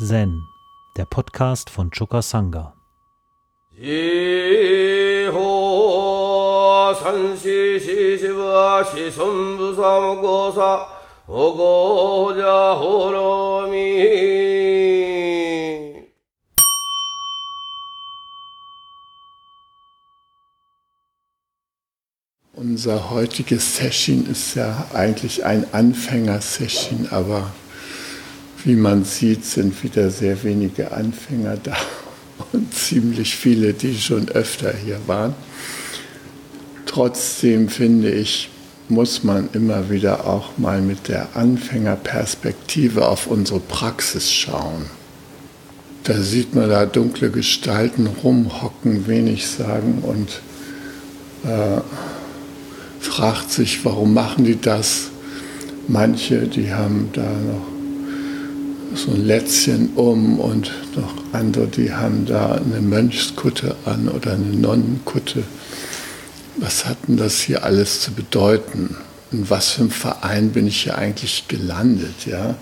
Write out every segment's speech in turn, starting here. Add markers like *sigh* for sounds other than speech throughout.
Zen, der Podcast von Choka Sangha. Unser heutiges Session ist ja eigentlich ein Anfänger-Session, aber wie man sieht, sind wieder sehr wenige Anfänger da und ziemlich viele, die schon öfter hier waren. Trotzdem finde ich, muss man immer wieder auch mal mit der Anfängerperspektive auf unsere Praxis schauen. Da sieht man da dunkle Gestalten rumhocken, wenig sagen und äh, fragt sich, warum machen die das? Manche, die haben da noch so ein Lätzchen um und noch andere, die haben da eine Mönchskutte an oder eine Nonnenkutte. Was hat denn das hier alles zu bedeuten? In was für einem Verein bin ich hier eigentlich gelandet? Ja?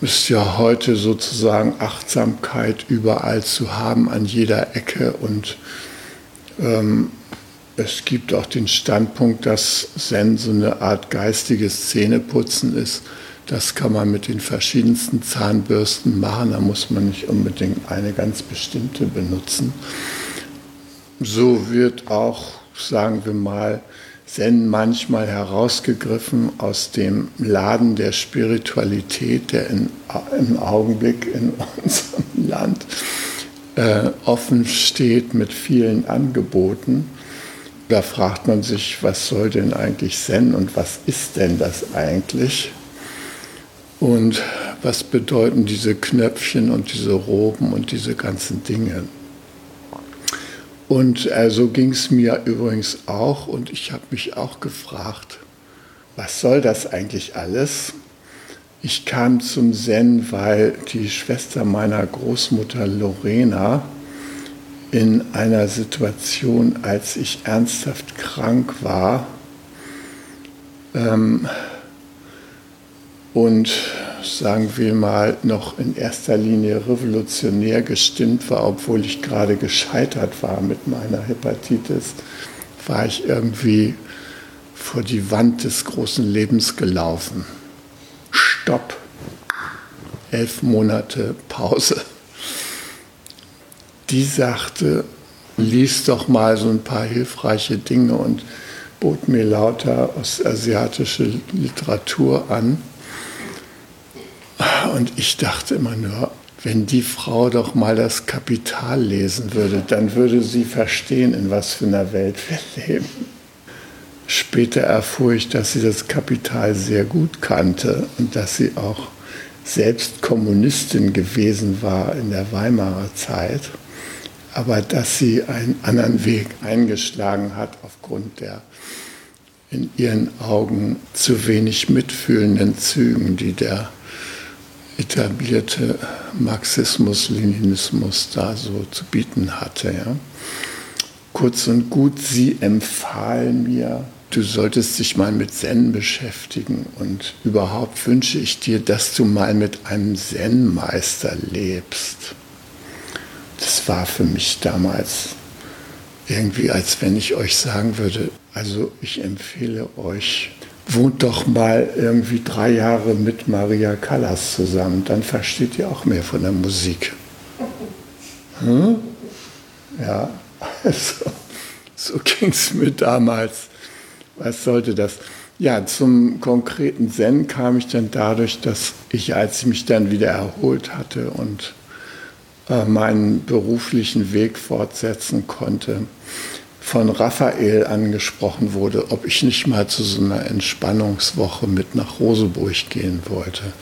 Ist ja heute sozusagen Achtsamkeit überall zu haben, an jeder Ecke. Und ähm, es gibt auch den Standpunkt, dass Zen so eine Art geistiges Zähneputzen ist das kann man mit den verschiedensten Zahnbürsten machen, da muss man nicht unbedingt eine ganz bestimmte benutzen. So wird auch, sagen wir mal, Zen manchmal herausgegriffen aus dem Laden der Spiritualität, der in, im Augenblick in *laughs* unserem Land äh, offen steht mit vielen Angeboten. Da fragt man sich, was soll denn eigentlich Zen und was ist denn das eigentlich? Und was bedeuten diese Knöpfchen und diese Roben und diese ganzen Dinge? Und äh, so ging es mir übrigens auch und ich habe mich auch gefragt, was soll das eigentlich alles? Ich kam zum Zen, weil die Schwester meiner Großmutter Lorena in einer Situation, als ich ernsthaft krank war, ähm, und sagen wir mal noch in erster Linie revolutionär gestimmt war, obwohl ich gerade gescheitert war mit meiner Hepatitis, war ich irgendwie vor die Wand des großen Lebens gelaufen. Stopp. Elf Monate Pause. Die sagte, lies doch mal so ein paar hilfreiche Dinge und bot mir lauter ostasiatische Literatur an und ich dachte immer nur, wenn die Frau doch mal das Kapital lesen würde, dann würde sie verstehen, in was für einer Welt wir leben. Später erfuhr ich, dass sie das Kapital sehr gut kannte und dass sie auch selbst Kommunistin gewesen war in der Weimarer Zeit, aber dass sie einen anderen Weg eingeschlagen hat aufgrund der in ihren Augen zu wenig mitfühlenden Zügen, die der etablierte Marxismus, Leninismus da so zu bieten hatte. Ja. Kurz und gut, sie empfahlen mir, du solltest dich mal mit Zen beschäftigen und überhaupt wünsche ich dir, dass du mal mit einem Zen-Meister lebst. Das war für mich damals irgendwie, als wenn ich euch sagen würde, also ich empfehle euch, wohnt doch mal irgendwie drei Jahre mit Maria Callas zusammen, dann versteht ihr auch mehr von der Musik. Hm? Ja, also, so ging es mir damals. Was sollte das? Ja, zum konkreten Zen kam ich dann dadurch, dass ich, als ich mich dann wieder erholt hatte und äh, meinen beruflichen Weg fortsetzen konnte, von Raphael angesprochen wurde, ob ich nicht mal zu so einer Entspannungswoche mit nach Roseburg gehen wollte.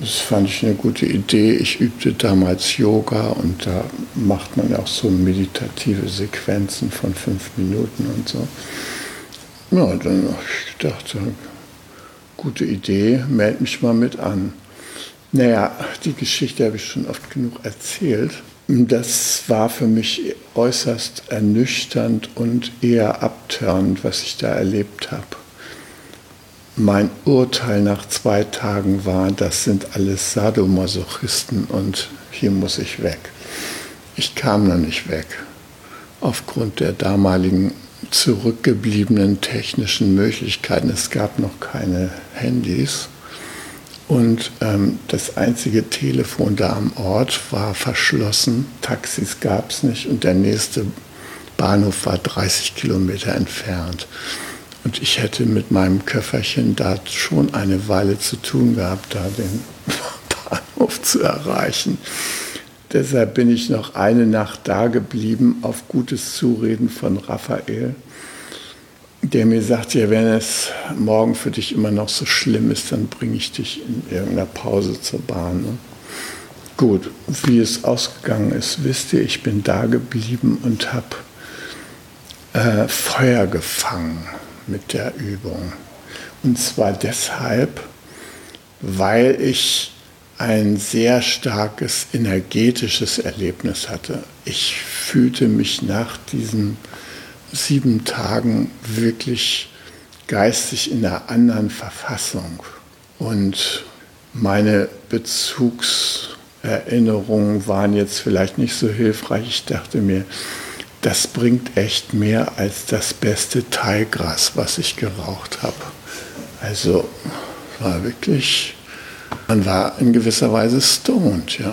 Das fand ich eine gute Idee. Ich übte damals Yoga und da macht man auch so meditative Sequenzen von fünf Minuten und so. Ja, dann ich gedacht, gute Idee, melde mich mal mit an. Naja, die Geschichte habe ich schon oft genug erzählt. Das war für mich äußerst ernüchternd und eher abtörend, was ich da erlebt habe. mein Urteil nach zwei Tagen war, das sind alles Sadomasochisten und hier muss ich weg. Ich kam noch nicht weg, aufgrund der damaligen zurückgebliebenen technischen Möglichkeiten. Es gab noch keine Handys. Und ähm, das einzige Telefon da am Ort war verschlossen, Taxis gab es nicht und der nächste Bahnhof war 30 Kilometer entfernt. Und ich hätte mit meinem Köfferchen da schon eine Weile zu tun gehabt, da den *laughs* Bahnhof zu erreichen. Deshalb bin ich noch eine Nacht da geblieben auf gutes Zureden von Raphael der mir sagt, ja, wenn es morgen für dich immer noch so schlimm ist, dann bringe ich dich in irgendeiner Pause zur Bahn. Ne? Gut, wie es ausgegangen ist, wisst ihr, ich bin da geblieben und habe äh, Feuer gefangen mit der Übung. Und zwar deshalb, weil ich ein sehr starkes energetisches Erlebnis hatte. Ich fühlte mich nach diesem sieben Tagen wirklich geistig in einer anderen Verfassung. Und meine Bezugserinnerungen waren jetzt vielleicht nicht so hilfreich. Ich dachte mir, das bringt echt mehr als das beste Teigras, was ich geraucht habe. Also war wirklich, man war in gewisser Weise stoned, ja.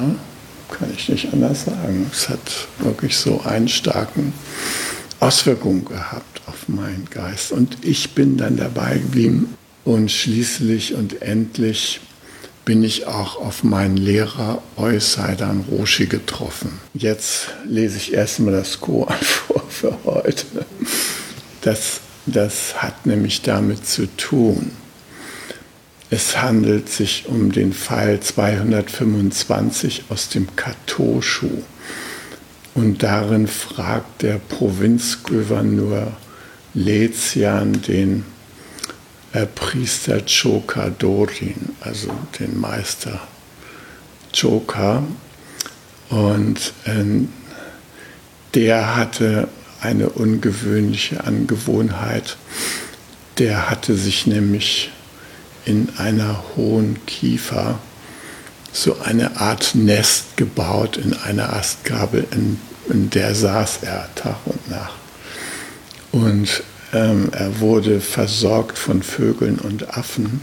Kann ich nicht anders sagen. Es hat wirklich so einen starken Auswirkungen gehabt auf meinen Geist. Und ich bin dann dabei geblieben und schließlich und endlich bin ich auch auf meinen Lehrer Eusaidan Roshi getroffen. Jetzt lese ich erstmal das Koran *laughs* vor für heute. Das, das hat nämlich damit zu tun. Es handelt sich um den Fall 225 aus dem Katoshu. Und darin fragt der Provinzgouverneur Lezian den äh, Priester Choka Dorin, also den Meister Choka. Und äh, der hatte eine ungewöhnliche Angewohnheit. Der hatte sich nämlich in einer hohen Kiefer so eine Art Nest gebaut in einer Astgabel, in, in der saß er Tag und Nacht. Und ähm, er wurde versorgt von Vögeln und Affen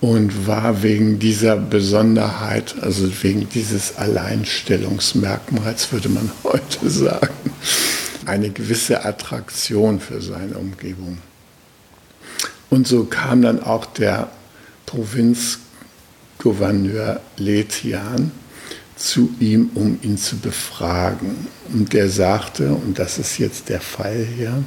und war wegen dieser Besonderheit, also wegen dieses Alleinstellungsmerkmals, würde man *laughs* heute sagen, eine gewisse Attraktion für seine Umgebung. Und so kam dann auch der Provinz Gouverneur Letian zu ihm, um ihn zu befragen. Und der sagte, und das ist jetzt der Fall hier,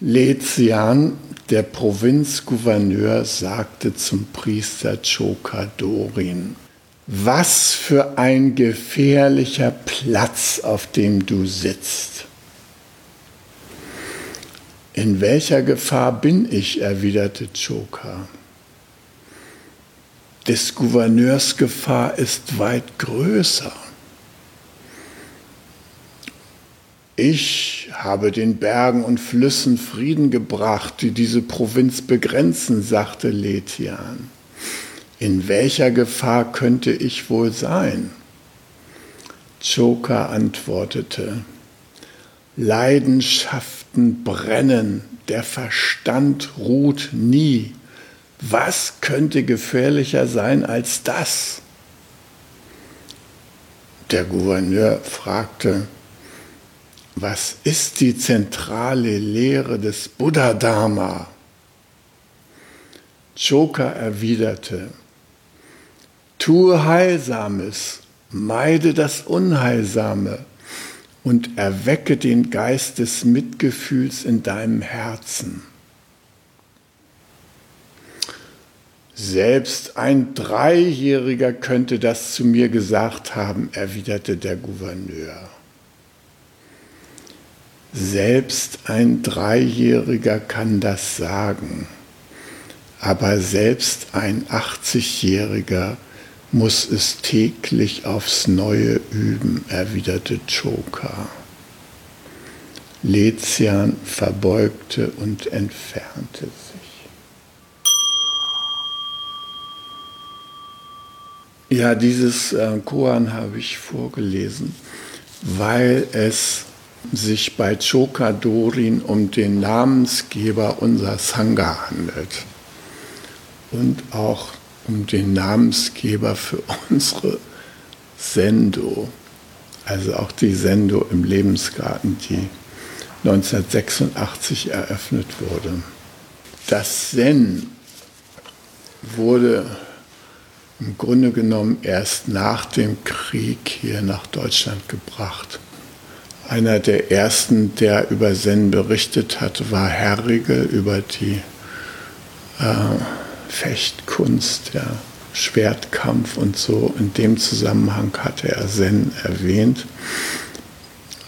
Letian, der Provinzgouverneur, sagte zum Priester Chokadorin, was für ein gefährlicher Platz, auf dem du sitzt. In welcher Gefahr bin ich? erwiderte Choka des Gouverneurs Gefahr ist weit größer. Ich habe den Bergen und Flüssen Frieden gebracht, die diese Provinz begrenzen, sagte Letian. In welcher Gefahr könnte ich wohl sein? Choka antwortete, Leidenschaften brennen, der Verstand ruht nie. Was könnte gefährlicher sein als das? Der Gouverneur fragte, was ist die zentrale Lehre des Buddha-Dharma? Choka erwiderte, tue Heilsames, meide das Unheilsame und erwecke den Geist des Mitgefühls in deinem Herzen. Selbst ein Dreijähriger könnte das zu mir gesagt haben, erwiderte der Gouverneur. Selbst ein Dreijähriger kann das sagen, aber selbst ein 80-Jähriger muss es täglich aufs Neue üben, erwiderte Choka. Lezian verbeugte und entfernte sich. Ja, dieses äh, Koran habe ich vorgelesen, weil es sich bei Choka Dorin um den Namensgeber unserer Sangha handelt und auch um den Namensgeber für *laughs* unsere Sendo, also auch die Sendo im Lebensgarten, die 1986 eröffnet wurde. Das Zen wurde im Grunde genommen erst nach dem Krieg hier nach Deutschland gebracht. Einer der ersten, der über Zen berichtet hat, war Herrigel über die äh, Fechtkunst, der Schwertkampf und so. In dem Zusammenhang hatte er Zen erwähnt.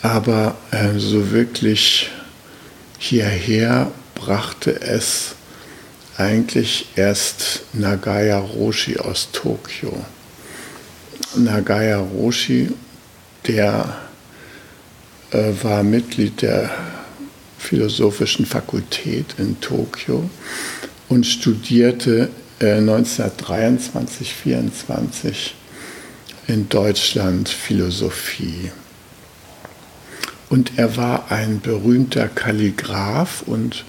Aber äh, so wirklich hierher brachte es eigentlich erst Nagaya Roshi aus Tokio. Nagaya Roshi, der äh, war Mitglied der Philosophischen Fakultät in Tokio und studierte äh, 1923, 1924 in Deutschland Philosophie. Und er war ein berühmter Kalligraph und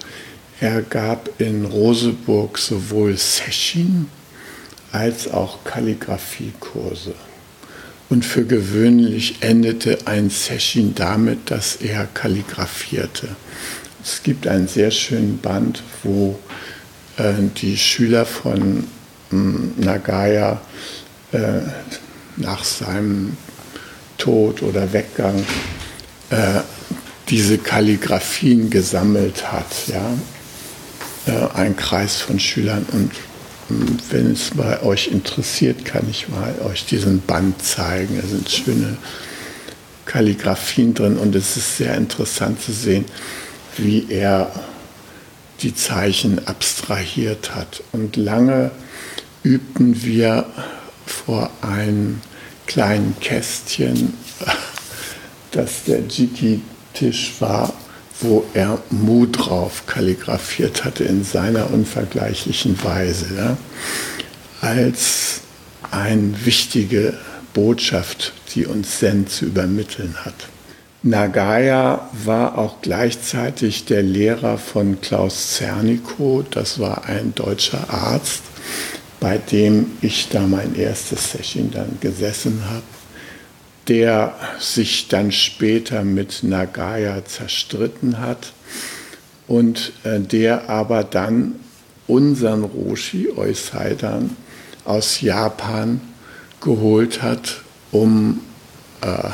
er gab in Roseburg sowohl Session als auch Kalligraphiekurse. Und für gewöhnlich endete ein Session damit, dass er kalligrafierte. Es gibt einen sehr schönen Band, wo äh, die Schüler von ähm, Nagaya äh, nach seinem Tod oder Weggang äh, diese Kalligraphien gesammelt hat. Ja? Äh, ein Kreis von Schülern und ähm, wenn es bei euch interessiert, kann ich mal euch diesen Band zeigen. Da sind schöne Kalligraphien drin und es ist sehr interessant zu sehen, wie er die Zeichen abstrahiert hat. Und lange übten wir vor einem kleinen Kästchen, *laughs* das der Jiki-Tisch war, wo er Mu drauf kalligrafiert hatte in seiner unvergleichlichen Weise, ja, als eine wichtige Botschaft, die uns Zen zu übermitteln hat. Nagaya war auch gleichzeitig der Lehrer von Klaus Zernikow, das war ein deutscher Arzt, bei dem ich da mein erstes Session dann gesessen habe der sich dann später mit Nagaya zerstritten hat und äh, der aber dann unseren Roshi Eusaidan aus Japan geholt hat, um äh,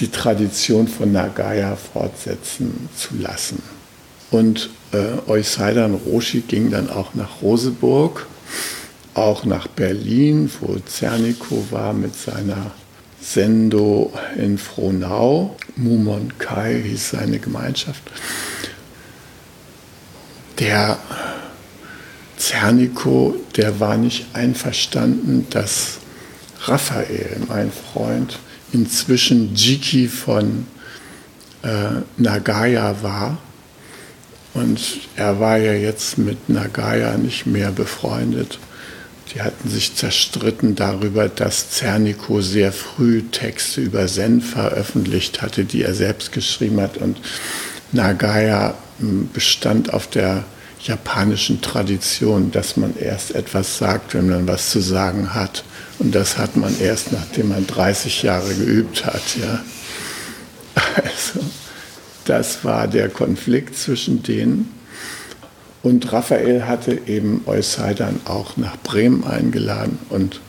die Tradition von Nagaya fortsetzen zu lassen. Und äh, Eusaidan Roshi ging dann auch nach Roseburg, auch nach Berlin, wo Zernikow war mit seiner Sendo in Frohnau. Mumon Kai hieß seine Gemeinschaft. Der Zerniko, der war nicht einverstanden, dass Raphael, mein Freund, inzwischen Jiki von äh, Nagaya war. Und er war ja jetzt mit Nagaya nicht mehr befreundet. Die hatten sich zerstritten darüber, dass Zerniko sehr früh Texte über Zen veröffentlicht hatte, die er selbst geschrieben hat. Und Nagaya hm, bestand auf der japanischen Tradition, dass man erst etwas sagt, wenn man was zu sagen hat. Und das hat man erst, nachdem man 30 Jahre geübt hat. Ja. *laughs* Also, das war der Konflikt zwischen denen. Und Raphael hatte eben Eusaidan auch nach Bremen eingeladen und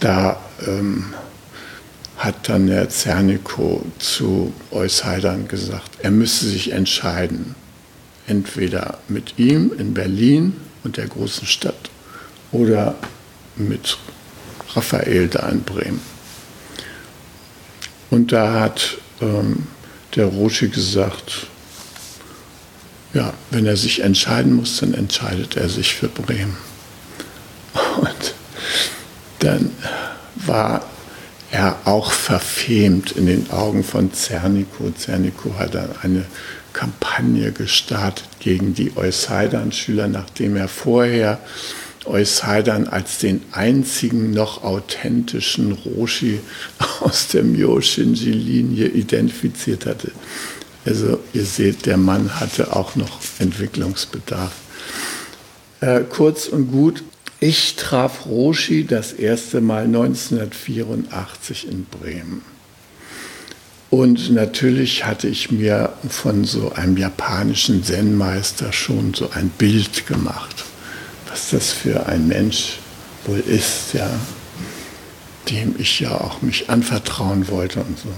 da ähm, hat dann der Zerniko zu Eusaidan gesagt, er müsse sich entscheiden, entweder mit ihm in Berlin und der großen Stadt oder mit Raphael da in Bremen. Und da hat ähm, der Roshi gesagt, ja, wenn er sich entscheiden muss, dann entscheidet er sich für Bremen. Und dann war er auch verfemt in den Augen von Zerniko. Zerniko hat dann eine Kampagne gestartet gegen die Euseidern-Schüler, nachdem er vorher Euseidern als den einzigen noch authentischen Roshi aus der Myoshinji-Linie identifiziert hatte. Also ihr seht, der Mann hatte auch noch Entwicklungsbedarf. Äh, kurz und gut, ich traf Roshi das erste Mal 1984 in Bremen. Und natürlich hatte ich mir von so einem japanischen Zen-Meister schon so ein Bild gemacht, was das für ein Mensch wohl ist, ja, dem ich ja auch mich anvertrauen wollte und so.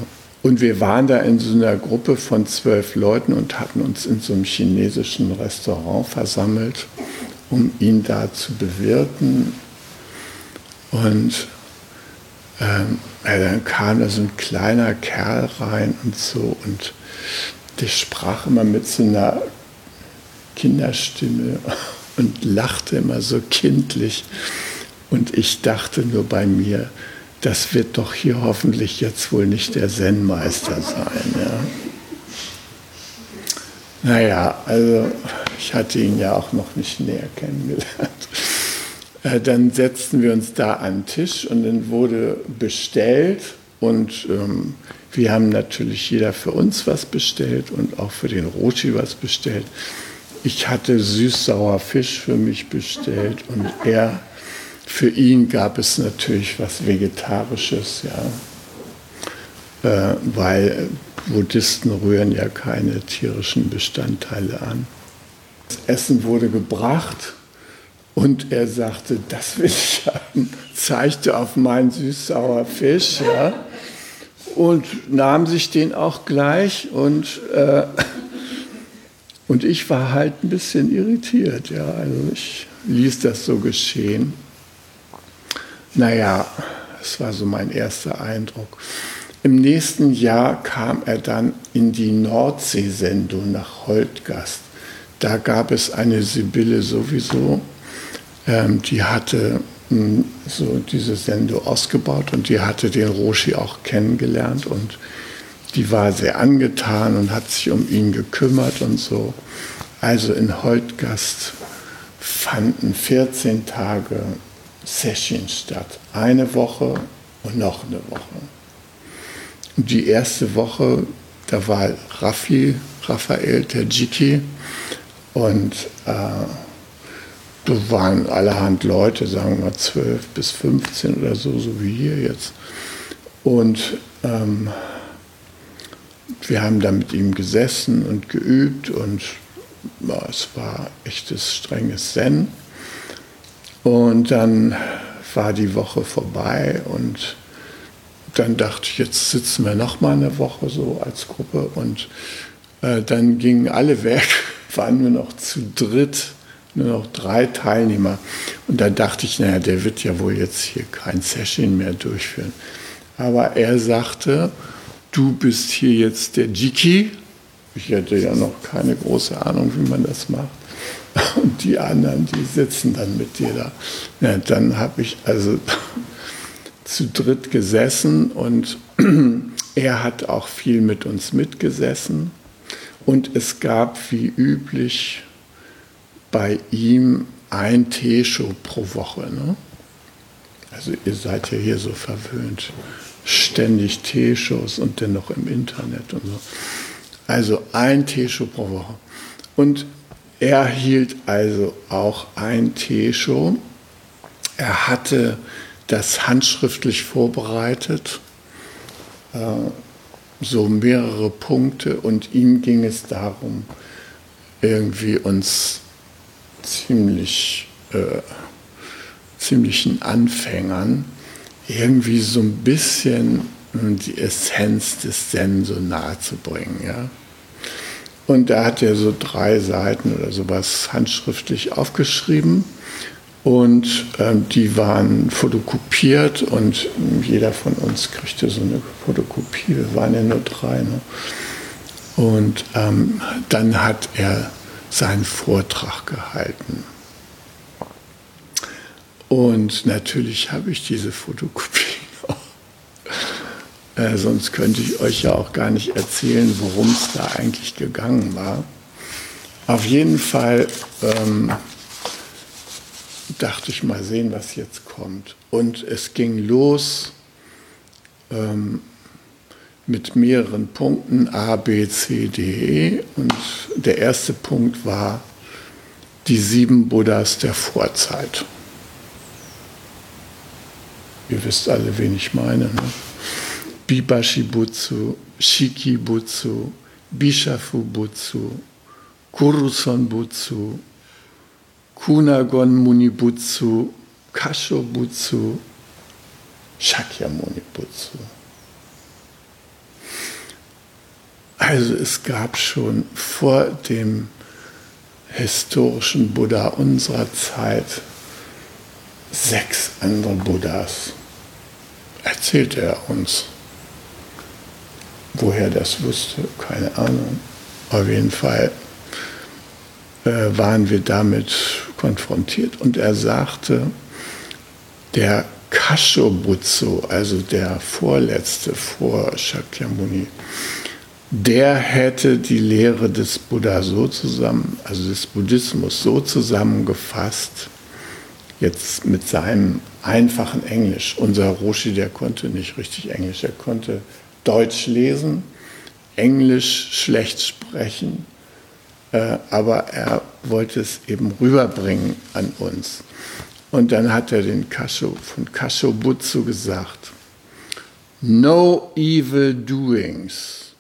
Und wir waren da in so einer Gruppe von zwölf Leuten und hatten uns in so einem chinesischen Restaurant versammelt um ihn da zu bewirten. Und ähm, dann kam da so ein kleiner Kerl rein und so und der sprach immer mit so einer Kinderstimme *laughs* und lachte immer so kindlich. Und ich dachte nur bei mir, das wird doch hier hoffentlich jetzt wohl nicht der Zen-Meister sein. Ja? Naja, also ich hatte ihn ja auch noch nicht näher kennengelernt. Äh, dann setzten wir uns da an den Tisch und dann wurde bestellt und ähm, wir haben natürlich jeder für uns was bestellt und auch für den Roshi was bestellt. Ich hatte süß-sauer Fisch für mich bestellt und er, für ihn gab es natürlich was Vegetarisches, ja, äh, weil Buddhisten rühren ja keine tierischen Bestandteile an. Das Essen wurde gebracht und er sagte, das will ich haben, zeigte auf meinen süß-sauer Fisch ja, und nahm sich den auch gleich und, äh, und ich war halt ein bisschen irritiert. Ja, also ich ließ das so geschehen. Naja, das war so mein erster Eindruck. Im nächsten Jahr kam er dann in die Nordsee-Sendung nach Holtgast. Da gab es eine Sibylle sowieso, ähm, die hatte hm, so diese Sendo ausgebaut und die hatte den Roshi auch kennengelernt und die war sehr angetan und hat sich um ihn gekümmert und so. Also in Holtgast fanden 14 Tage Sessions statt. Eine Woche und noch eine Woche. Und die erste Woche, da war Raffi, Raphael Terjiki, und äh, da waren allerhand Leute, sagen wir 12 bis 15 oder so, so wie hier jetzt. Und ähm, wir haben da mit ihm gesessen und geübt und ja, es war echtes strenges Zen. Und dann war die Woche vorbei und dann dachte ich, jetzt sitzen wir noch mal eine Woche so als Gruppe und äh, dann gingen alle weg *laughs* waren nur noch zu dritt, nur noch drei Teilnehmer. Und da dachte ich, naja, der wird ja wohl jetzt hier kein Session mehr durchführen. Aber er sagte, du bist hier jetzt der Jiki. Ich hatte ja noch keine große Ahnung, wie man das macht. Und die anderen, die sitzen dann mit dir da. Ja, dann habe ich also *laughs* zu dritt gesessen und *clears throat* er hat auch viel mit uns mitgesessen. Und es gab wie üblich bei ihm ein Teeshow pro Woche. Ne? Also ihr seid ja hier so verwöhnt. Ständig Teeshows und dennoch im Internet und so. Also ein Teeshow pro Woche. Und er hielt also auch ein Teeshow. Er hatte das handschriftlich vorbereitet. Äh, so mehrere Punkte und ihm ging es darum, irgendwie uns ziemlich, äh, ziemlichen Anfängern irgendwie so ein bisschen die Essenz des Zen so nahe zu bringen. Ja? Und da hat er so drei Seiten oder sowas handschriftlich aufgeschrieben und ähm, die waren fotokopiert und jeder von uns kriegte so eine Fotokopie. Wir waren ja nur drei. Ne? Und ähm, dann hat er seinen Vortrag gehalten. Und natürlich habe ich diese Fotokopie. Äh, sonst könnte ich euch ja auch gar nicht erzählen, worum es da eigentlich gegangen war. Auf jeden Fall ähm, dachte ich mal sehen, was jetzt kommt. Und es ging los ähm, mit mehreren Punkten A, B, C, D, E. Und der erste Punkt war die sieben Buddhas der Vorzeit. Ihr wisst alle, wen ich meine. Ne? Bibashibutsu, Shikibutsu, Bishafubutsu, Kuruson Butsu, Kunagon Munibutsu, Kashobutsu, Shakyamuni Butsu. Also es gab schon vor dem historischen Buddha unserer Zeit sechs andere Buddhas. Erzählte er uns. Woher das wusste, keine Ahnung. Auf jeden Fall äh, waren wir damit konfrontiert und er sagte, der Kashobutsu, also der vorletzte vor Shakyamuni, der hätte die Lehre des Buddha so zusammen, also des Buddhismus so zusammengefasst, jetzt mit seinem einfachen Englisch. Unser Roshi, der konnte nicht richtig Englisch, er konnte Deutsch lesen, Englisch schlecht sprechen, äh, aber er wollte es eben rüberbringen an uns. Und dann hat er den Kasho, von Kashobutsu gesagt, No evil doings.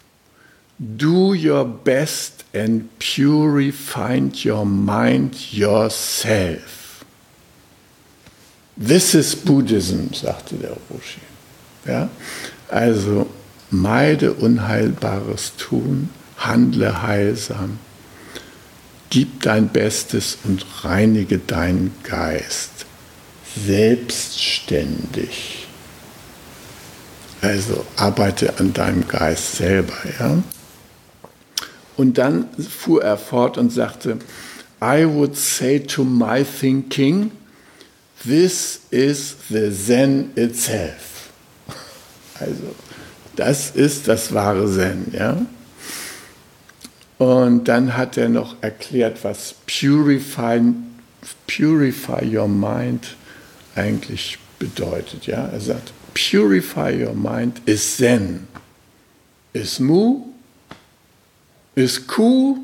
Do your best and purify your mind yourself. This is Buddhism, sagte der Roshi. Ja? Also meide unheilbares Tun, handle heilsam Gib dein Bestes und reinige deinen Geist selbstständig. Also arbeite an deinem Geist selber, ja. Und dann fuhr er fort und sagte, I would say to my thinking, this is the Zen itself. Also, das ist das wahre Zen, ja. Und dann hat er noch erklärt, was Purify, Purify Your Mind eigentlich bedeutet. Ja? Er sagt, Purify Your Mind is Zen, is Mu, is Ku,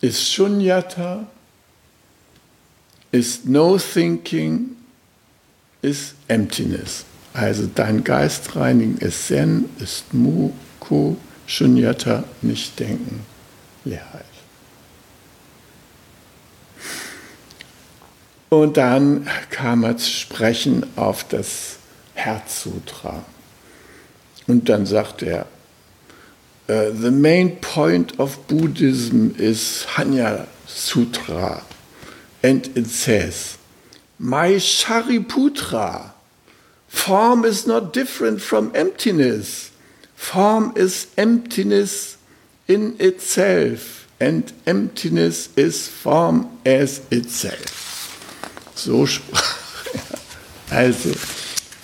is Shunyata, is No Thinking, is Emptiness. Also dein Geist reinigen ist Zen, ist Mu, Ku, Shunyata, nicht denken, Leerheit. Und dann kam er zu sprechen auf das Herzsutra. Und dann sagt er, uh, the main point of Buddhism is Hanya Sutra. And it says, My Shariputra, form is not different from emptiness. Form is emptiness in itself, and emptiness is form as itself. So sprach er. Also,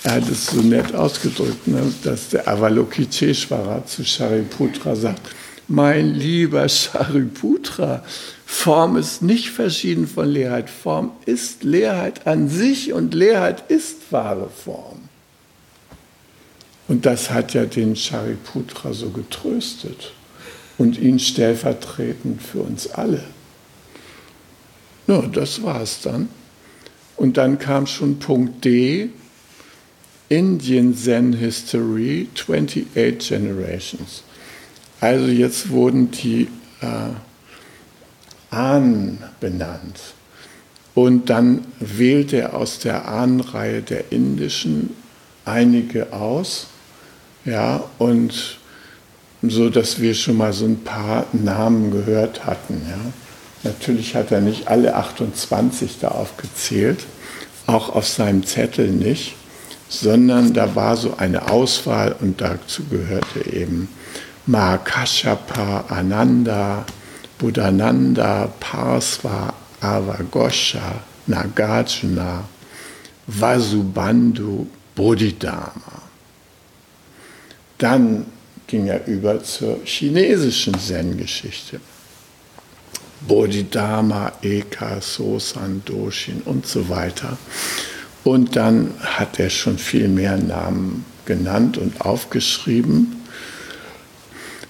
er hat es so nett ausgedrückt, ne, dass der Avalokiteshvara zu Shariputra sagt, mein lieber Shariputra, Form ist nicht verschieden von Leerheit. Form ist Leerheit an sich und Leerheit ist wahre Form. Und das hat ja den Shariputra so getröstet und ihn stellvertretend für uns alle. Ja, das war es dann. Und dann kam schon Punkt D, Indian Zen History, 28 Generations. Also jetzt wurden die äh, Ahnen benannt. Und dann wählte er aus der Ahnenreihe der indischen einige aus ja, und so, dass wir schon mal so ein paar Namen gehört hatten. Ja. Natürlich hat er nicht alle 28 da aufgezählt, auch auf seinem Zettel nicht, sondern da war so eine Auswahl und dazu gehörte eben Mahakashapa, Ananda, Buddhananda, Parsva, Avagosha, Nagarjuna, Vasubandhu, Bodhidharma. Dann ging er über zur chinesischen Zen-Geschichte. Bodhidharma, Eka, Sosan, Doshin und so weiter. Und dann hat er schon viel mehr Namen genannt und aufgeschrieben,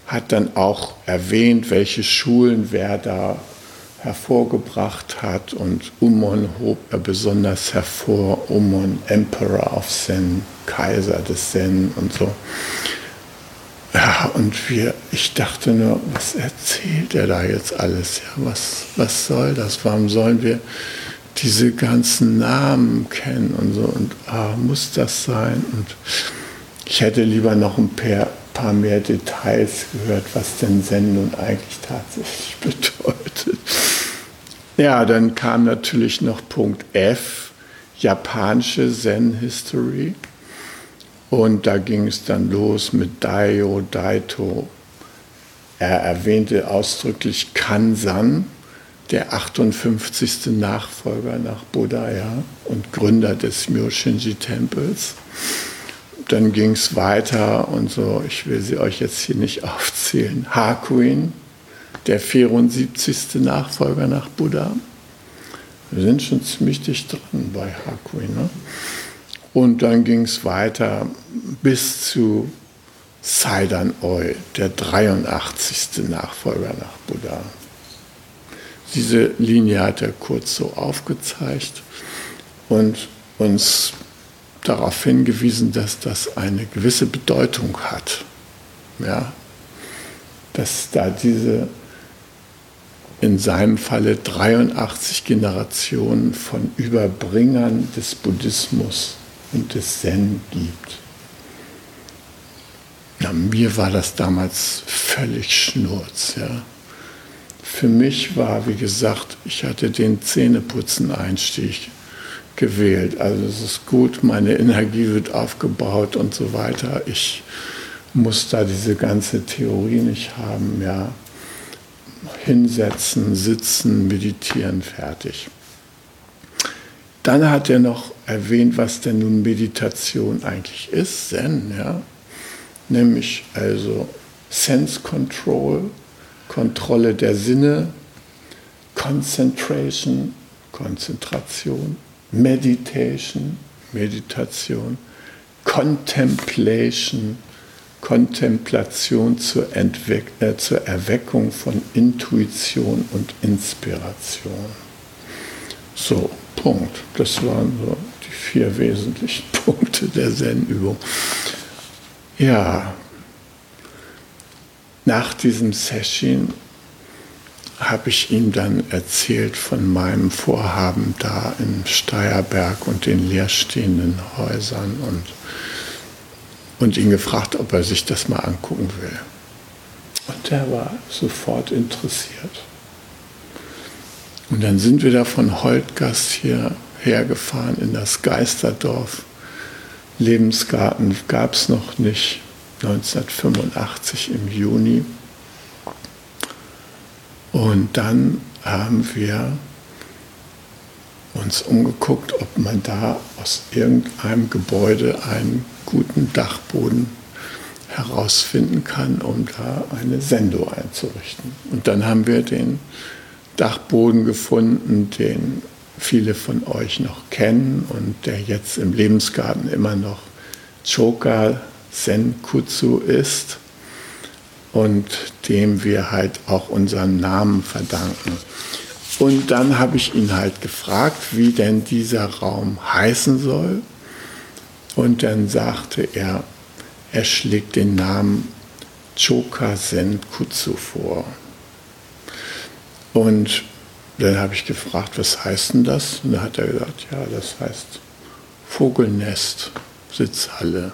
hat dann auch erwähnt, welche Schulen wer da hervorgebracht hat und Umon hob er besonders hervor, Umon, Emperor of Zen, Kaiser des Zen und so. Ja, und wir, ich dachte nur, was erzählt er da jetzt alles? Ja, was, was soll das? Warum sollen wir diese ganzen Namen kennen und so? Und ah, muss das sein? Und ich hätte lieber noch ein paar, paar mehr Details gehört, was denn Zen nun eigentlich tatsächlich *laughs* bedeutet. Ja, dann kam natürlich noch Punkt F, japanische Zen-History. Und da ging es dann los mit Daio, Daito. Er erwähnte ausdrücklich Kansan, der 58. Nachfolger nach Buddha ja, und Gründer des Myoshinji-Tempels. Dann ging es weiter und so, ich will sie euch jetzt hier nicht *laughs* aufzählen. Hakuin, der 74. Nachfolger nach Buddha. Wir sind schon ziemlich dicht dran bei Hakuin. Ne? Und dann ging es weiter bis zu Saidan Oi, der 83. Nachfolger nach Buddha. Diese Linie hat er kurz so aufgezeigt und uns darauf hingewiesen, dass das eine gewisse Bedeutung hat. Ja? Dass da diese in seinem Falle 83 Generationen von Überbringern des Buddhismus und des Zen gibt. Ja, mir war das damals völlig Schnurz. Ja. Für mich war, wie gesagt, ich hatte den Zähneputzen-Einstieg gewählt. Also es ist gut, meine Energie wird aufgebaut und so weiter. Ich muss da diese ganze Theorie nicht haben. Ja. Hinsetzen, sitzen, meditieren, fertig. Dann hat er noch erwähnt, was denn nun Meditation eigentlich ist, Zen, ja. Nämlich also Sense Control, Kontrolle der Sinne, Concentration, Konzentration, Meditation, Meditation, Contemplation, Kontemplation zur, Entweck äh, zur Erweckung von Intuition und Inspiration. So, Punkt. Das waren so die vier wesentlichen *laughs* Punkte der Zen-Übung. Ja, nach diesem Session habe ich ihm dann erzählt von meinem Vorhaben da in Steierberg und den leerstehenden Häusern und, und ihn gefragt, ob er sich das mal angucken will. Und er war sofort interessiert. Und dann sind wir da von Holtgast hier hergefahren in das Geisterdorf. Lebensgarten gab es noch nicht, 1985 im Juni. Und dann haben wir uns umgeguckt, ob man da aus irgendeinem Gebäude einen guten Dachboden herausfinden kann, um da eine Sendo einzurichten. Und dann haben wir den Dachboden gefunden, den viele von euch noch kennen und der jetzt im Lebensgarten immer noch Choka Senkutsu ist und dem wir halt auch unseren Namen verdanken. Und dann habe ich ihn halt gefragt, wie denn dieser Raum heißen soll. Und dann sagte er, er schlägt den Namen Choka Senkutsu vor. Und dann habe ich gefragt, was heißt denn das? Und dann hat er gesagt, ja, das heißt Vogelnest, Sitzhalle.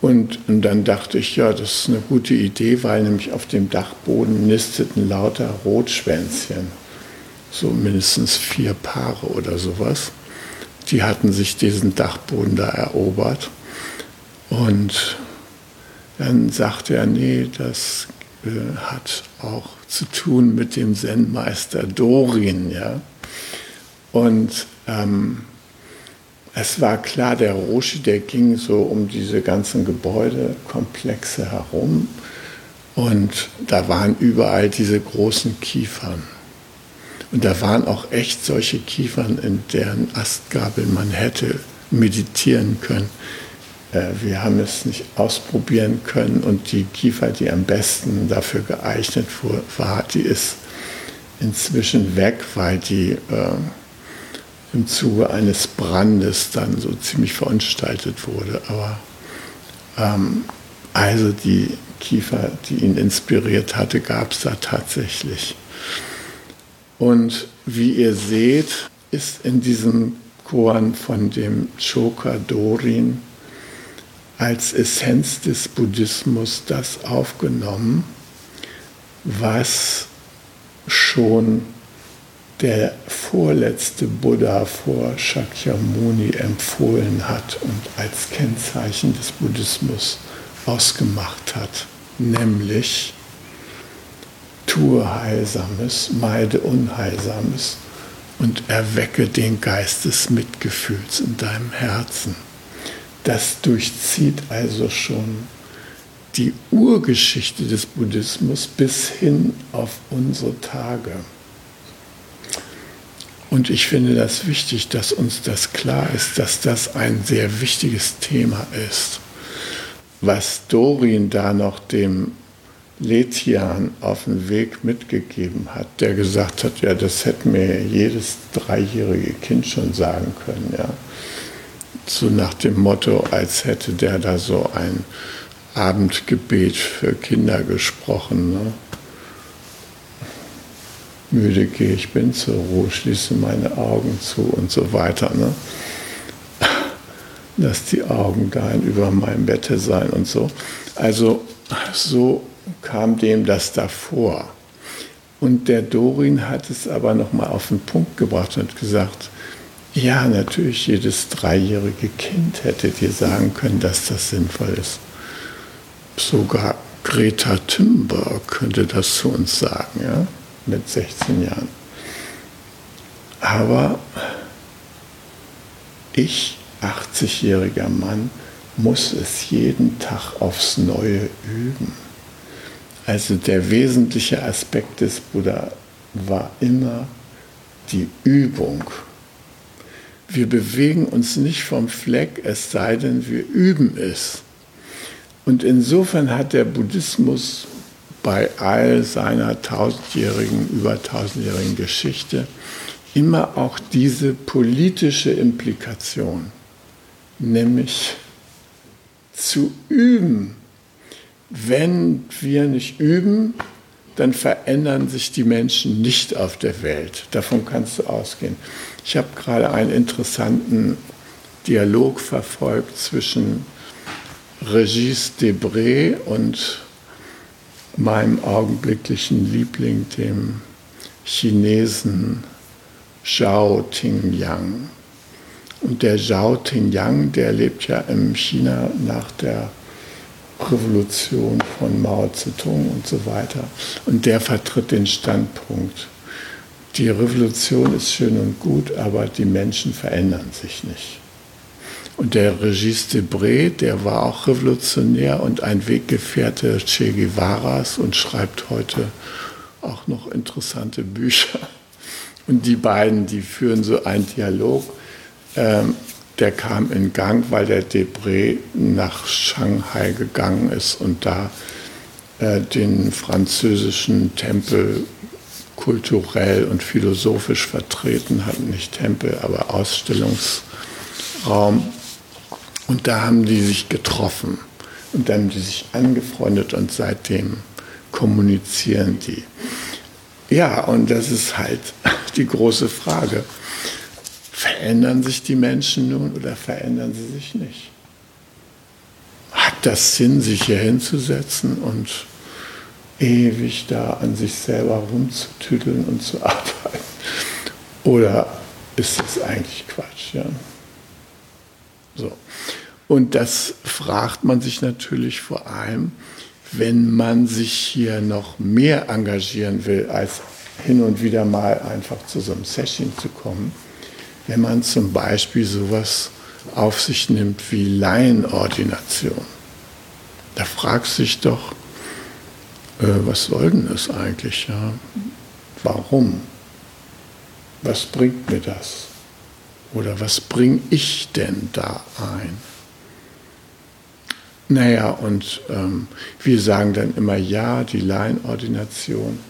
Und, und dann dachte ich, ja, das ist eine gute Idee, weil nämlich auf dem Dachboden nisteten lauter Rotschwänzchen, so mindestens vier Paare oder sowas. Die hatten sich diesen Dachboden da erobert. Und dann sagte er, nee, das äh, hat auch zu tun mit dem Zen-Meister Dorin. Ja? Und, ähm, es war klar, der Roshi, der ging so um diese ganzen Gebäudekomplexe herum und da waren überall diese großen Kiefern. Und da waren auch echt solche Kiefern, in deren Astgabeln man hätte meditieren können. Äh, wir haben es nicht ausprobieren können und die Kiefer, die am besten dafür geeignet war, die ist inzwischen weg, weil die äh, im Zuge eines Brandes dann so ziemlich verunstaltet wurde. Aber ähm, also die Kiefer, die ihn inspiriert hatte, gab es da tatsächlich. Und wie ihr seht, ist in diesem Koan von dem Choka Dorin als Essenz des Buddhismus das aufgenommen, was schon der vorletzte Buddha vor Shakyamuni empfohlen hat und als Kennzeichen des Buddhismus ausgemacht hat, nämlich tue Heilsames, meide Unheilsames und erwecke den Geist des Mitgefühls in deinem Herzen. Das durchzieht also schon die Urgeschichte des Buddhismus bis hin auf unsere Tage. Und ich finde das wichtig, dass uns das klar ist, dass das ein sehr wichtiges Thema ist. Was Dorin da noch dem Letian auf den Weg mitgegeben hat, der gesagt hat, ja, das hätte mir jedes dreijährige Kind schon sagen können, ja. So nach dem Motto, als hätte der da so ein Abendgebet für Kinder gesprochen. Ne? müde gehe, ich bin zur Ruhe, schließe meine Augen zu und so weiter. Ne? Dass die Augen dahin über meinem Bette sein und so. Also so kam dem das davor. Und der Dorin hat es aber nochmal auf den Punkt gebracht und gesagt, ja, natürlich, jedes dreijährige Kind hätte dir sagen können, dass das sinnvoll ist. Sogar Greta Thunberg könnte das zu uns sagen. Ja? mit 16 Jahren. Aber ich, 80-jähriger Mann, muss es jeden Tag aufs Neue üben. Also der wesentliche Aspekt des Buddha war immer die Übung. Wir bewegen uns nicht vom Fleck, es sei denn, wir üben es. Und insofern hat der Buddhismus bei all seiner tausendjährigen, über tausendjährigen Geschichte immer auch diese politische Implikation, nämlich zu üben. Wenn wir nicht üben, dann verändern sich die Menschen nicht auf der Welt. Davon kannst du ausgehen. Ich habe gerade einen interessanten Dialog verfolgt zwischen Regis Debray und meinem augenblicklichen Liebling, dem Chinesen Zhao Tingyang. Und der Zhao Tingyang, der lebt ja in China nach der Revolution von Mao Zedong und so weiter. Und der vertritt den Standpunkt, die Revolution ist schön und gut, aber die Menschen verändern sich nicht. Und der Regis Debray, der war auch revolutionär und ein Weggefährte Che Guevaras und schreibt heute auch noch interessante Bücher. Und die beiden, die führen so einen Dialog. Ähm, der kam in Gang, weil der Debray nach Shanghai gegangen ist und da äh, den französischen Tempel kulturell und philosophisch vertreten hat. Nicht Tempel, aber Ausstellungsraum. Und da haben die sich getroffen und dann haben die sich angefreundet und seitdem kommunizieren die. Ja, und das ist halt *laughs* die große Frage. Verändern sich die Menschen nun oder verändern sie sich nicht? Hat das Sinn, sich hier hinzusetzen und ewig da an sich selber rumzutüdeln und zu *laughs* arbeiten? Oder ist das eigentlich Quatsch? Ja? So. Und das fragt man sich natürlich vor allem, wenn man sich hier noch mehr engagieren will, als hin und wieder mal einfach zu so einem Session zu kommen. Wenn man zum Beispiel sowas auf sich nimmt wie Laienordination. Da fragst du dich doch, äh, was soll denn das eigentlich? Ja? Warum? Was bringt mir das? Oder was bringe ich denn da ein? Naja, und ähm, wir sagen dann immer ja, die Laienordination.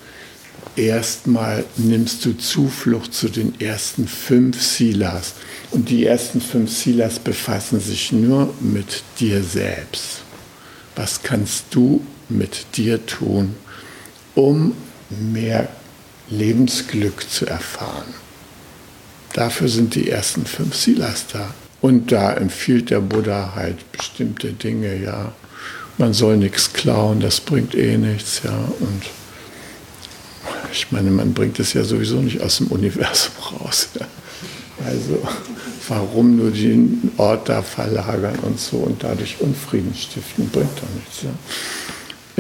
Erstmal nimmst du Zuflucht zu den ersten fünf Silas. Und die ersten fünf Silas befassen sich nur mit dir selbst. Was kannst du mit dir tun, um mehr Lebensglück zu erfahren? Dafür sind die ersten fünf Silas da. Und da empfiehlt der Buddha halt bestimmte Dinge, ja. Man soll nichts klauen, das bringt eh nichts, ja. Und ich meine, man bringt es ja sowieso nicht aus dem Universum *laughs* raus. Ja. Also warum nur den Ort da verlagern und so und dadurch Unfrieden stiften, bringt doch nichts. Ja.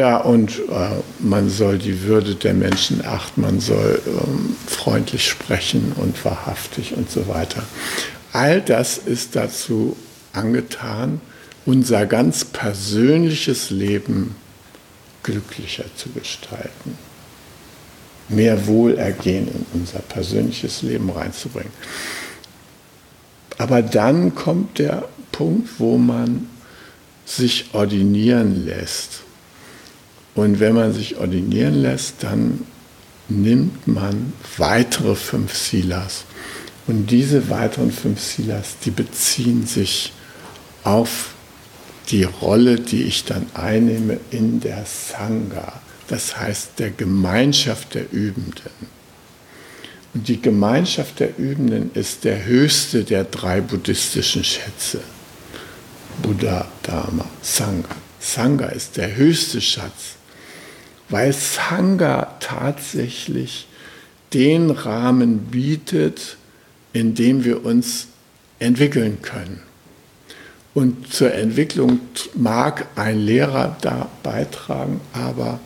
Ja, und äh, man soll die Würde der Menschen achten, man soll ähm, freundlich sprechen und wahrhaftig und so weiter. All das ist dazu angetan, unser ganz persönliches Leben glücklicher zu gestalten, mehr Wohlergehen in unser persönliches Leben reinzubringen. Aber dann kommt der Punkt, wo man sich ordinieren lässt. Und wenn man sich ordinieren lässt, dann nimmt man weitere fünf Silas. Und diese weiteren fünf Silas, die beziehen sich auf die Rolle, die ich dann einnehme in der Sangha, das heißt der Gemeinschaft der Übenden. Und die Gemeinschaft der Übenden ist der höchste der drei buddhistischen Schätze. Buddha, Dharma, Sangha. Sangha ist der höchste Schatz weil Sangha tatsächlich den Rahmen bietet, in dem wir uns entwickeln können. Und zur Entwicklung mag ein Lehrer da beitragen, aber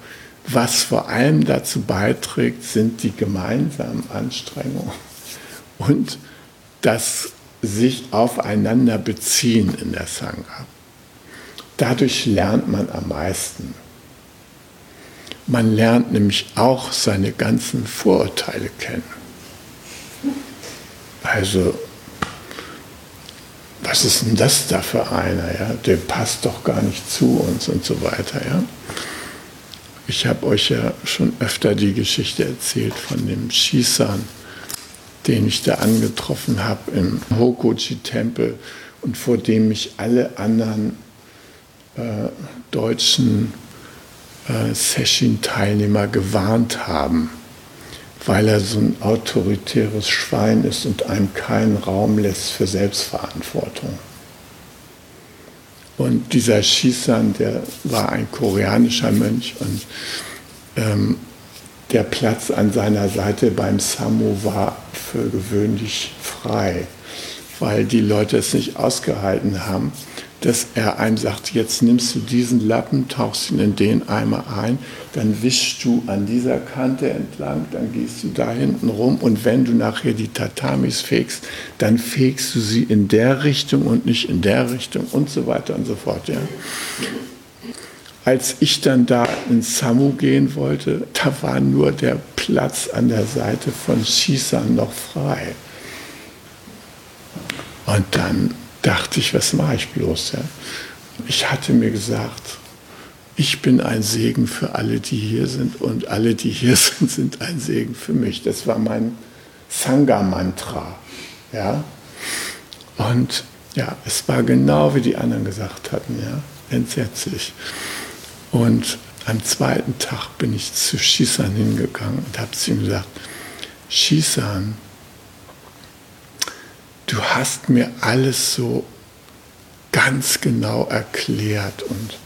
was vor allem dazu beiträgt, sind die gemeinsamen Anstrengungen und das sich aufeinander beziehen in der Sangha. Dadurch lernt man am meisten. Man lernt nämlich auch seine ganzen Vorurteile kennen. Also, was ist denn das da für einer? Ja? Der passt doch gar nicht zu uns und so weiter. Ja? Ich habe euch ja schon öfter die Geschichte erzählt von dem Shisan, den ich da angetroffen habe im Hokoji-Tempel und vor dem mich alle anderen äh, deutschen Session-Teilnehmer gewarnt haben, weil er so ein autoritäres Schwein ist und einem keinen Raum lässt für Selbstverantwortung. Und dieser Shisan, der war ein koreanischer Mönch und ähm, der Platz an seiner Seite beim Samu war für gewöhnlich frei, weil die Leute es nicht ausgehalten haben, dass er einem sagt, jetzt nimmst du diesen Lappen, tauchst ihn in den Eimer ein, dann wischst du an dieser Kante entlang, dann gehst du da hinten rum und wenn du nachher die Tatamis fegst, dann fegst du sie in der Richtung und nicht in der Richtung und so weiter und so fort. Ja. Als ich dann da ins Samu gehen wollte, da war nur der Platz an der Seite von Shisan noch frei. Und dann dachte ich, was mache ich bloß? Ja? Ich hatte mir gesagt, ich bin ein Segen für alle, die hier sind und alle, die hier *laughs* sind, sind ein Segen für mich. Das war mein Sangha-Mantra. Ja? Und ja, es war genau wie die anderen gesagt hatten, ja, entsetzlich. Und am zweiten Tag bin ich zu Shisan hingegangen und habe zu ihm gesagt, Shisan, du hast mir alles so ganz genau erklärt und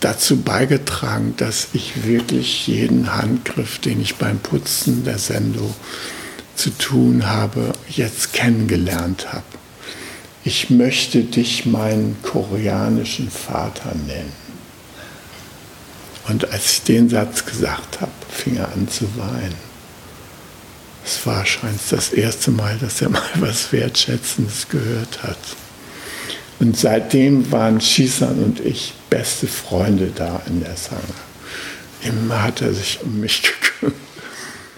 dazu beigetragen, dass ich wirklich jeden Handgriff, den ich beim Putzen der Sendo zu tun habe, jetzt kennengelernt habe. Ich möchte dich meinen koreanischen Vater nennen. Und als ich den Satz gesagt habe, fing er an zu weinen. Es war wahrscheinlich das erste Mal, dass er *laughs* mal was Wertschätzendes gehört hat. Und seitdem waren Shisan und ich beste Freunde da in der Sangha. Immer hat er sich um mich *laughs* gekümmert.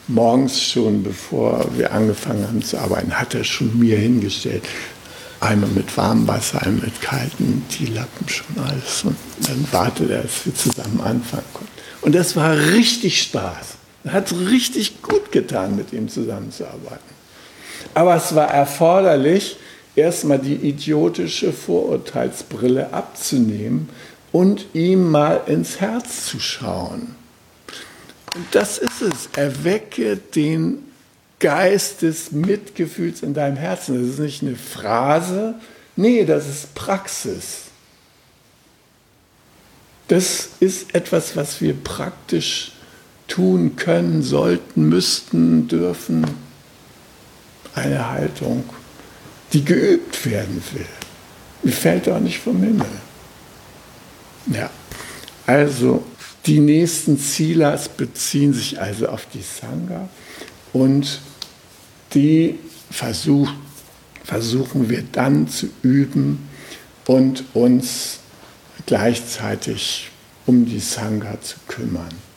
Morgens schon, bevor wir angefangen haben zu arbeiten, hat er schon mir hingestellt. Einmal mit warmem Wasser, einmal mit kalten Teelappen, schon alles. Und dann wartet er, dass wir zusammen anfangen konnten. Und das war richtig Spaß. Hat richtig gut getan, mit ihm zusammenzuarbeiten. Aber es war erforderlich, erstmal die idiotische Vorurteilsbrille abzunehmen und ihm mal ins Herz zu schauen. Und das ist es. Erwecke den Geist des Mitgefühls in deinem Herzen. Das ist nicht eine Phrase, nee, das ist Praxis. Das ist etwas, was wir praktisch tun können, sollten, müssten, dürfen. Eine Haltung, die geübt werden will. Die fällt auch nicht vom Himmel. Ja, also die nächsten Zielas beziehen sich also auf die Sangha und die versuch, versuchen wir dann zu üben und uns gleichzeitig um die Sangha zu kümmern.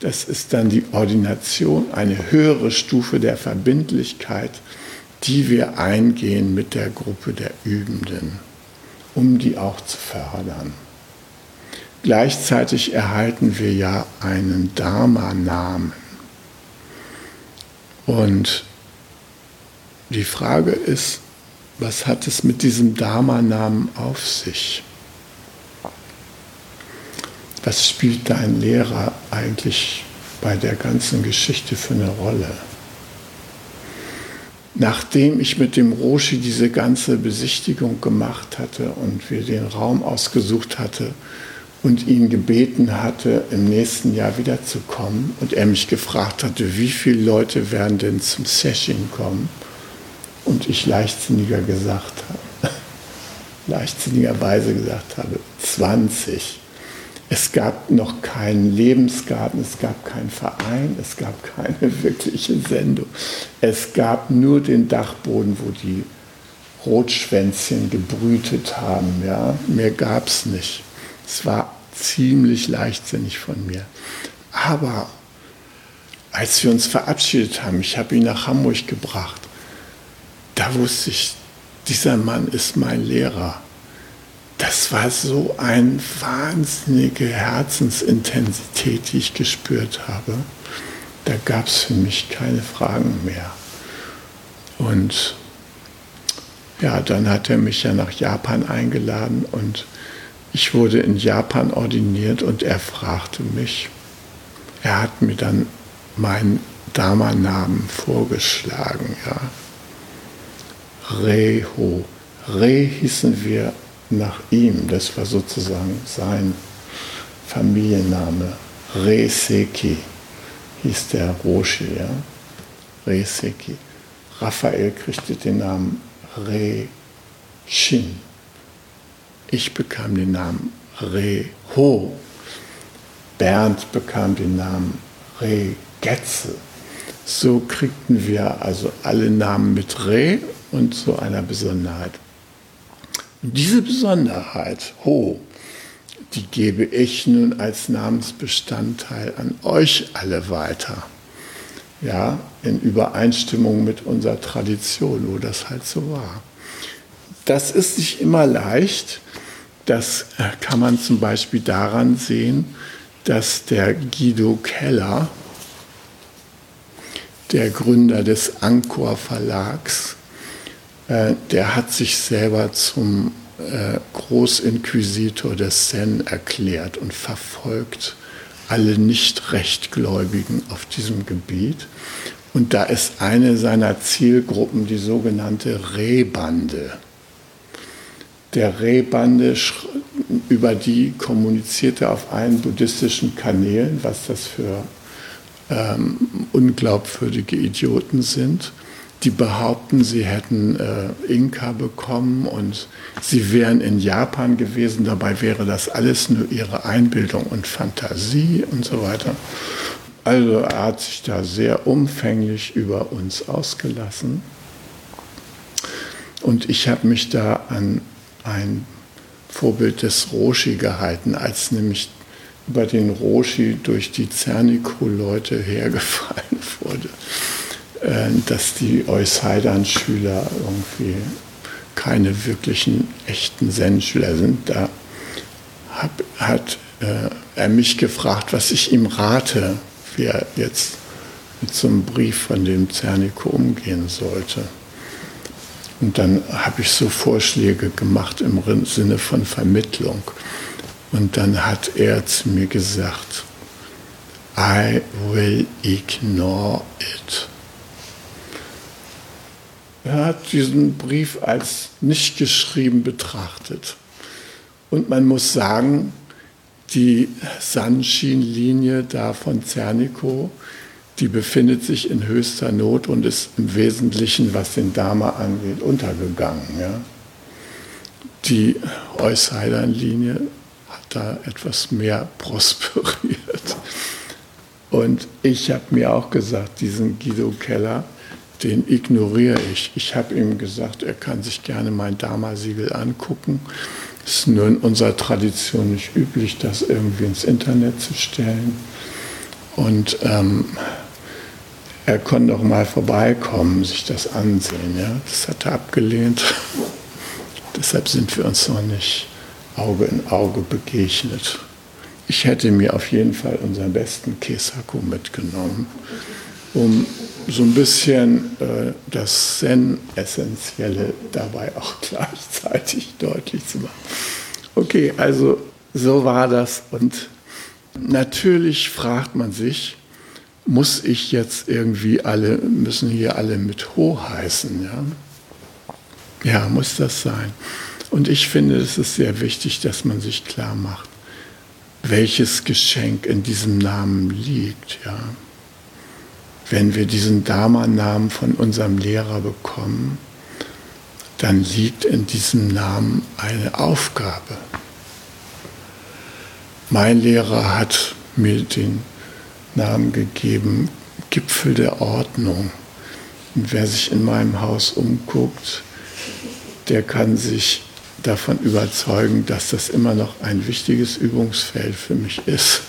Das ist dann die Ordination, eine höhere Stufe der Verbindlichkeit, die wir eingehen mit der Gruppe der Übenden, um die auch zu fördern. Gleichzeitig erhalten wir ja einen Dharma-Namen. Und die Frage ist, was hat es mit diesem Dharma-Namen auf sich? Was spielt dein Lehrer eigentlich bei der ganzen Geschichte für eine Rolle? Nachdem ich mit dem Roshi diese ganze Besichtigung gemacht hatte und wir den Raum ausgesucht hatte und ihn gebeten hatte, im nächsten Jahr wiederzukommen und er mich gefragt hatte, wie viele Leute werden denn zum Session kommen und ich leichtsinniger gesagt habe, *laughs* leichtsinnigerweise gesagt habe, 20. Es gab noch keinen Lebensgarten, es gab keinen Verein, es gab keine *laughs* wirkliche Sendung. Es gab nur den Dachboden, wo die Rotschwänzchen gebrütet haben. Ja? Mehr gab es nicht. Es war ziemlich leichtsinnig von mir. Aber als wir uns verabschiedet haben, ich habe ihn nach Hamburg gebracht, da wusste ich, dieser Mann ist mein Lehrer das war so eine wahnsinnige Herzensintensität, die ich gespürt habe. Da gab es für mich keine Fragen mehr. Und ja, dann hat er mich ja nach Japan eingeladen und ich wurde in Japan ordiniert und er fragte mich. Er hat mir dann meinen Dharma-Namen vorgeschlagen, ja. Reho. Re hießen wir nach ihm. Das war sozusagen sein Familienname. Reseki hieß der Roshi. Ja? Reseki. Raphael kriegte den Namen Re-Shin. Ich bekam den Namen Re-Ho. Bernd bekam den Namen Re-Getze. So kriegten wir also alle Namen mit Re und so einer Besonderheit. Diese Besonderheit, Ho, die gebe ich nun als Namensbestandteil an euch alle weiter. Ja, in Übereinstimmung mit unserer Tradition, wo das halt so war. Das ist nicht immer leicht. Das äh, kann man zum Beispiel daran sehen, dass der Guido Keller, der Gründer des Ankor Verlags, äh, der hat sich selber zum äh, Großinquisitor des Zen erklärt und verfolgt alle Nicht-Rechtgläubigen auf diesem Gebiet. Und da ist eine seiner Zielgruppen die sogenannte Rehbande. Der Rehbande, über die kommuniziert er auf allen buddhistischen Kanälen, was das für ähm, unglaubwürdige Idioten sind die behaupten, sie hätten äh, Inka bekommen und sie wären in Japan gewesen. Dabei wäre das alles nur ihre Einbildung und Fantasie und so weiter. Also er hat sich da sehr umfänglich über uns ausgelassen. Und ich habe mich da an ein Vorbild des Roshi gehalten, als nämlich über den Roshi durch die Zerniko-Leute hergefallen *laughs* wurde, dass die Eushaidan-Schüler irgendwie keine wirklichen echten Zen-Schüler sind. Da hab, hat äh, er mich gefragt, was ich ihm rate, wie er jetzt mit so einem Brief von dem Zerniko umgehen sollte. Und dann habe ich so Vorschläge gemacht im Sinne von Vermittlung. Und dann hat er zu mir gesagt, I will ignore it. Er hat diesen Brief als nicht geschrieben betrachtet. Und man muss sagen, die Sanshin-Linie da von Zerniko, die befindet sich in höchster Not und ist im Wesentlichen, was den Dharma angeht, untergegangen. Ja. Die Eusidern-Linie hat da etwas mehr prosperiert. Und ich habe mir auch gesagt, diesen Guido Keller, den ignoriere ich. Ich habe ihm gesagt, er kann sich gerne mein Dharma-Siegel angucken. Es ist nur in unserer Tradition nicht üblich, das irgendwie ins Internet zu stellen. Und ähm, er konnte doch mal vorbeikommen, sich das ansehen. Ja? Das hat er abgelehnt. *laughs* Deshalb sind wir uns noch nicht Auge in Auge begegnet. Ich hätte mir auf jeden Fall unseren besten Kesaku mitgenommen, um so ein bisschen äh, das Zen-Essentielle dabei auch *laughs* gleichzeitig deutlich zu machen. Okay, also so war das. Und natürlich fragt man sich, muss ich jetzt irgendwie alle, müssen hier alle mit Ho heißen? Ja? ja, muss das sein? Und ich finde, es ist sehr wichtig, dass man sich klar macht, welches Geschenk in diesem Namen liegt. Ja? Wenn wir diesen Dharma-Namen von unserem Lehrer bekommen, dann liegt in diesem Namen eine Aufgabe. Mein Lehrer hat mir den Namen gegeben, Gipfel der Ordnung. Und wer sich in meinem Haus umguckt, der kann sich davon überzeugen, dass das immer noch ein wichtiges Übungsfeld für mich ist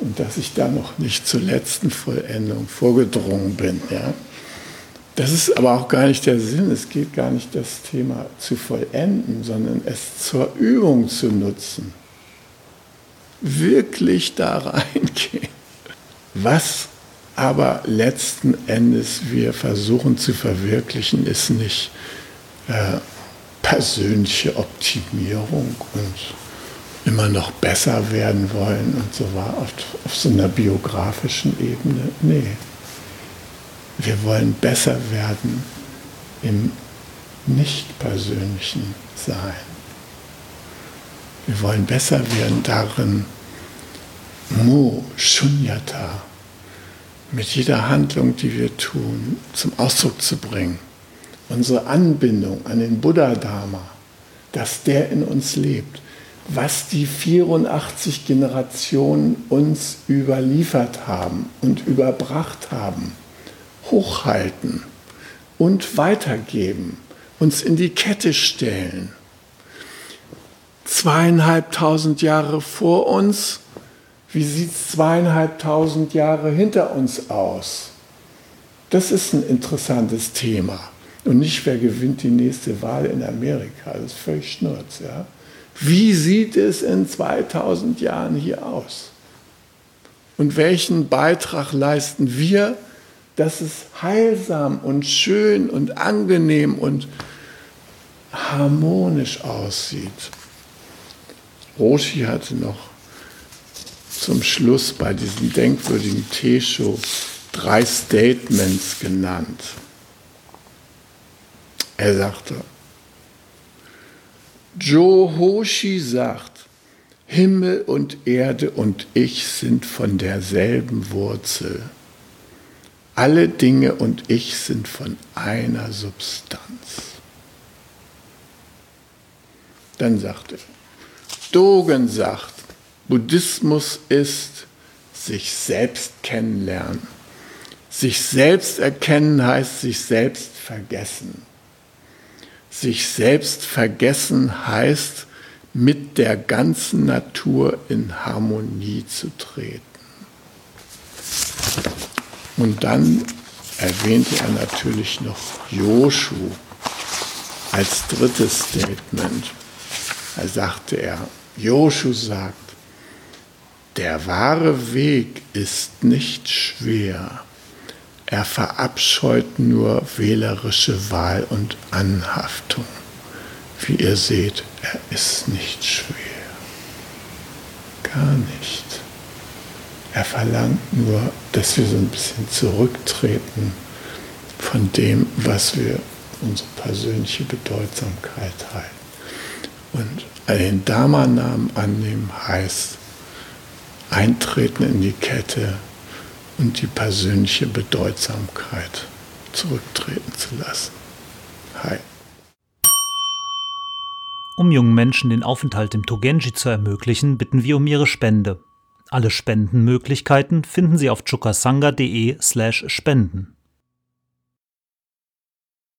und dass ich da noch nicht zur letzten Vollendung vorgedrungen bin. Ja? Das ist aber auch gar nicht der Sinn. Es geht gar nicht das Thema zu vollenden, sondern es zur Übung zu nutzen. Wirklich da reingehen. Was aber letzten Endes wir versuchen zu verwirklichen, ist nicht äh, persönliche Optimierung und immer noch besser werden wollen und so war auf, auf so einer biografischen Ebene. Nee. Wir wollen besser werden im nicht persönlichen Sein. Wir wollen besser werden darin, Mo Shunyata mit jeder Handlung, die wir tun, zum Ausdruck zu bringen. Unsere Anbindung an den Buddha-Dharma, dass der in uns lebt, was die 84 Generationen uns überliefert haben und überbracht haben, hochhalten und weitergeben, uns in die Kette stellen. Zweieinhalbtausend Jahre vor uns wie sieht es zweieinhalbtausend Jahre hinter uns aus? Das ist ein interessantes Thema. Und nicht, wer gewinnt die nächste Wahl in Amerika. Das ist völlig schnurz. Ja? Wie sieht es in 2000 Jahren hier aus? Und welchen Beitrag leisten wir, dass es heilsam und schön und angenehm und harmonisch aussieht? Roshi hatte noch zum Schluss bei diesem denkwürdigen T-Show drei Statements genannt. Er sagte, Joe Hoshi sagt, Himmel und Erde und ich sind von derselben Wurzel. Alle Dinge und ich sind von einer Substanz. Dann sagte er, Dogen sagt, Buddhismus ist sich selbst kennenlernen. Sich selbst erkennen heißt sich selbst vergessen. Sich selbst vergessen heißt, mit der ganzen Natur in Harmonie zu treten. Und dann erwähnte er natürlich noch Joshu als drittes Statement. Da sagte er, Joshu sagt, der wahre Weg ist nicht schwer. Er verabscheut nur wählerische Wahl und Anhaftung. Wie ihr seht, er ist nicht schwer. Gar nicht. Er verlangt nur, dass wir so ein bisschen zurücktreten von dem, was wir unsere persönliche Bedeutsamkeit halten. Und den Dharma-Namen annehmen heißt, eintreten in die Kette und die persönliche Bedeutsamkeit zurücktreten zu lassen. Hi. Um jungen Menschen den Aufenthalt im Togenji zu ermöglichen, bitten wir um ihre Spende. Alle Spendenmöglichkeiten finden Sie auf chukasanga.de slash spenden.